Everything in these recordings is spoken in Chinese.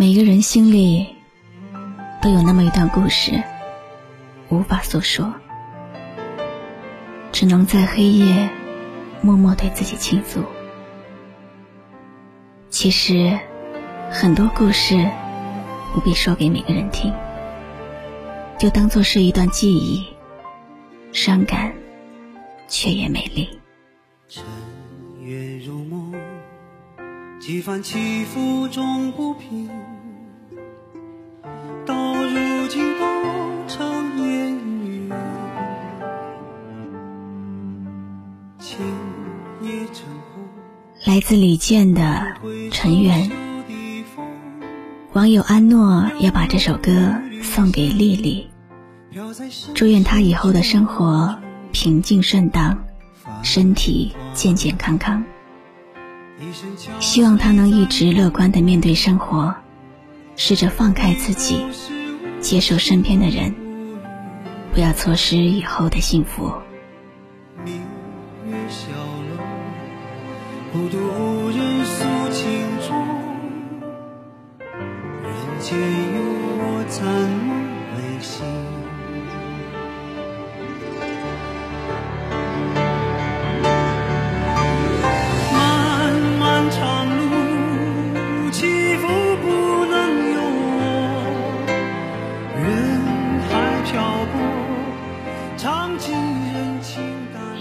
每个人心里都有那么一段故事，无法诉说，只能在黑夜默默对自己倾诉。其实，很多故事不必说给每个人听，就当做是一段记忆，伤感却也美丽。几番起伏终不平。到如今都成烟雨来自李健的《尘缘》，网友安诺要把这首歌送给丽丽，祝愿她以后的生活平静顺当，身体健健康康。希望他能一直乐观的面对生活，试着放开自己，接受身边的人，不要错失以后的幸福。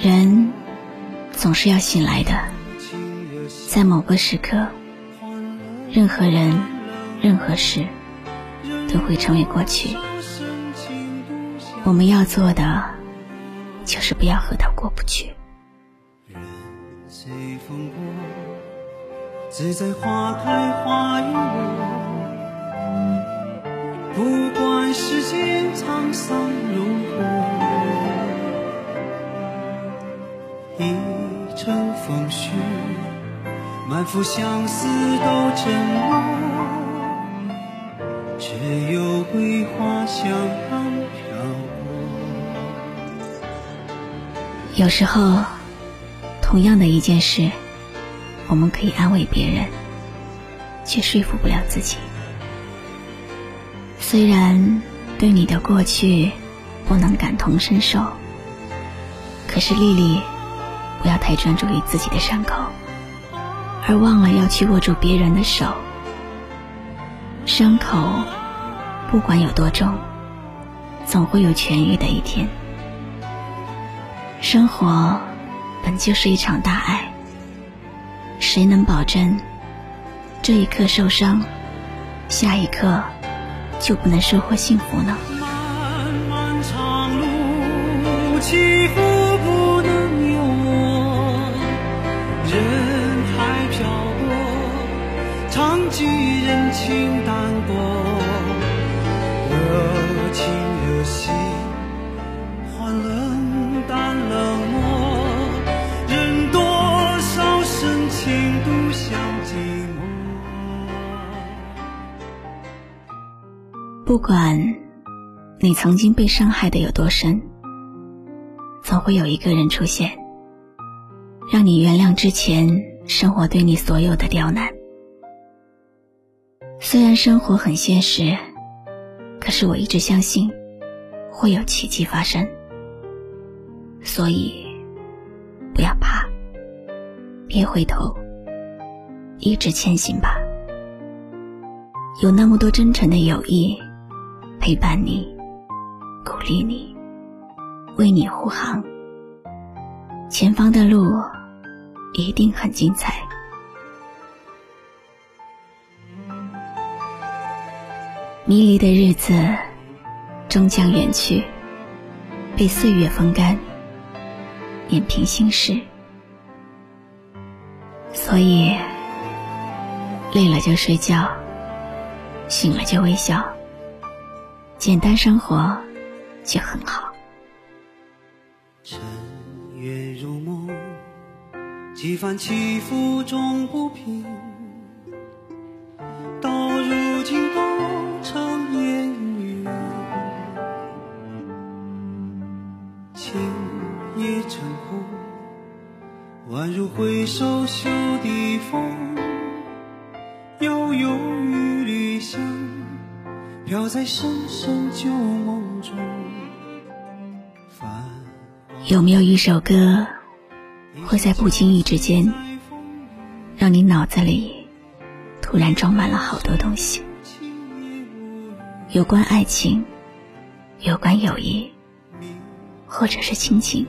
人总是要醒来的。在某个时刻，任何人、任何事都会成为过去。我们要做的，就是不要和他过不去。人随风过，自在花开花已落。不管世间沧桑如何，一程风絮。满腹相思都沉默，只有桂花香飘过。有时候，同样的一件事，我们可以安慰别人，却说服不了自己。虽然对你的过去不能感同身受，可是丽丽，不要太专注于自己的伤口。而忘了要去握住别人的手，伤口不管有多重，总会有痊愈的一天。生活本就是一场大爱，谁能保证这一刻受伤，下一刻就不能收获幸福呢？漫漫长路，起伏不常记人情淡薄，热情热心换冷淡冷漠，任多少深情独享寂寞。不管你曾经被伤害的有多深，总会有一个人出现，让你原谅之前生活对你所有的刁难。虽然生活很现实，可是我一直相信会有奇迹发生。所以，不要怕，别回头，一直前行吧。有那么多真诚的友谊陪伴你、鼓励你、为你护航，前方的路一定很精彩。迷离的日子终将远去，被岁月风干，碾平心事。所以，累了就睡觉，醒了就微笑，简单生活就很好。尘月如梦，几番起伏终不平。情已成空宛如回首袖底风，悠悠雨里香。飘在深深旧梦中。有没有一首歌，会在不经意之间，让你脑子里突然装满了好多东西？有关爱情，有关友谊，或者是亲情。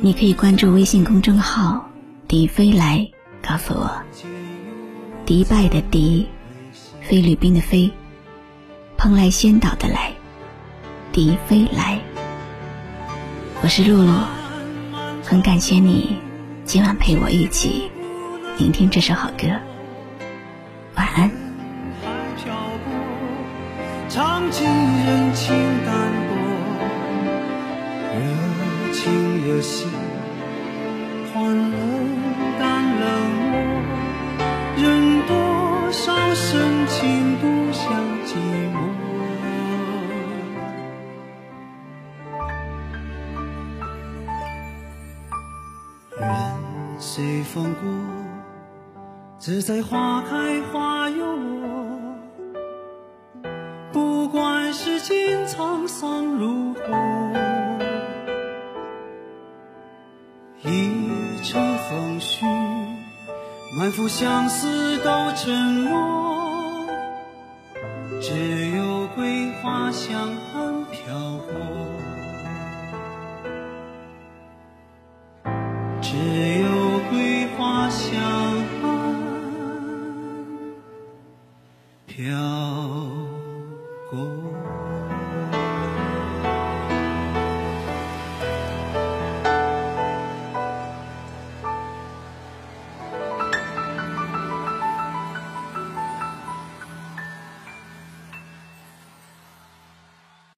你可以关注微信公众号“迪飞来”，告诉我。迪拜的迪，菲律宾的菲，蓬莱仙岛的来，迪飞来。我是露露，很感谢你今晚陪我一起聆听这首好歌。晚安。唱尽人情情热心，欢乐淡冷漠，人多少深情独享寂寞。人随风过，自在花开花又落。不管世间沧桑如一城风絮，满腹相思都沉默，只有桂花香暗飘过，只有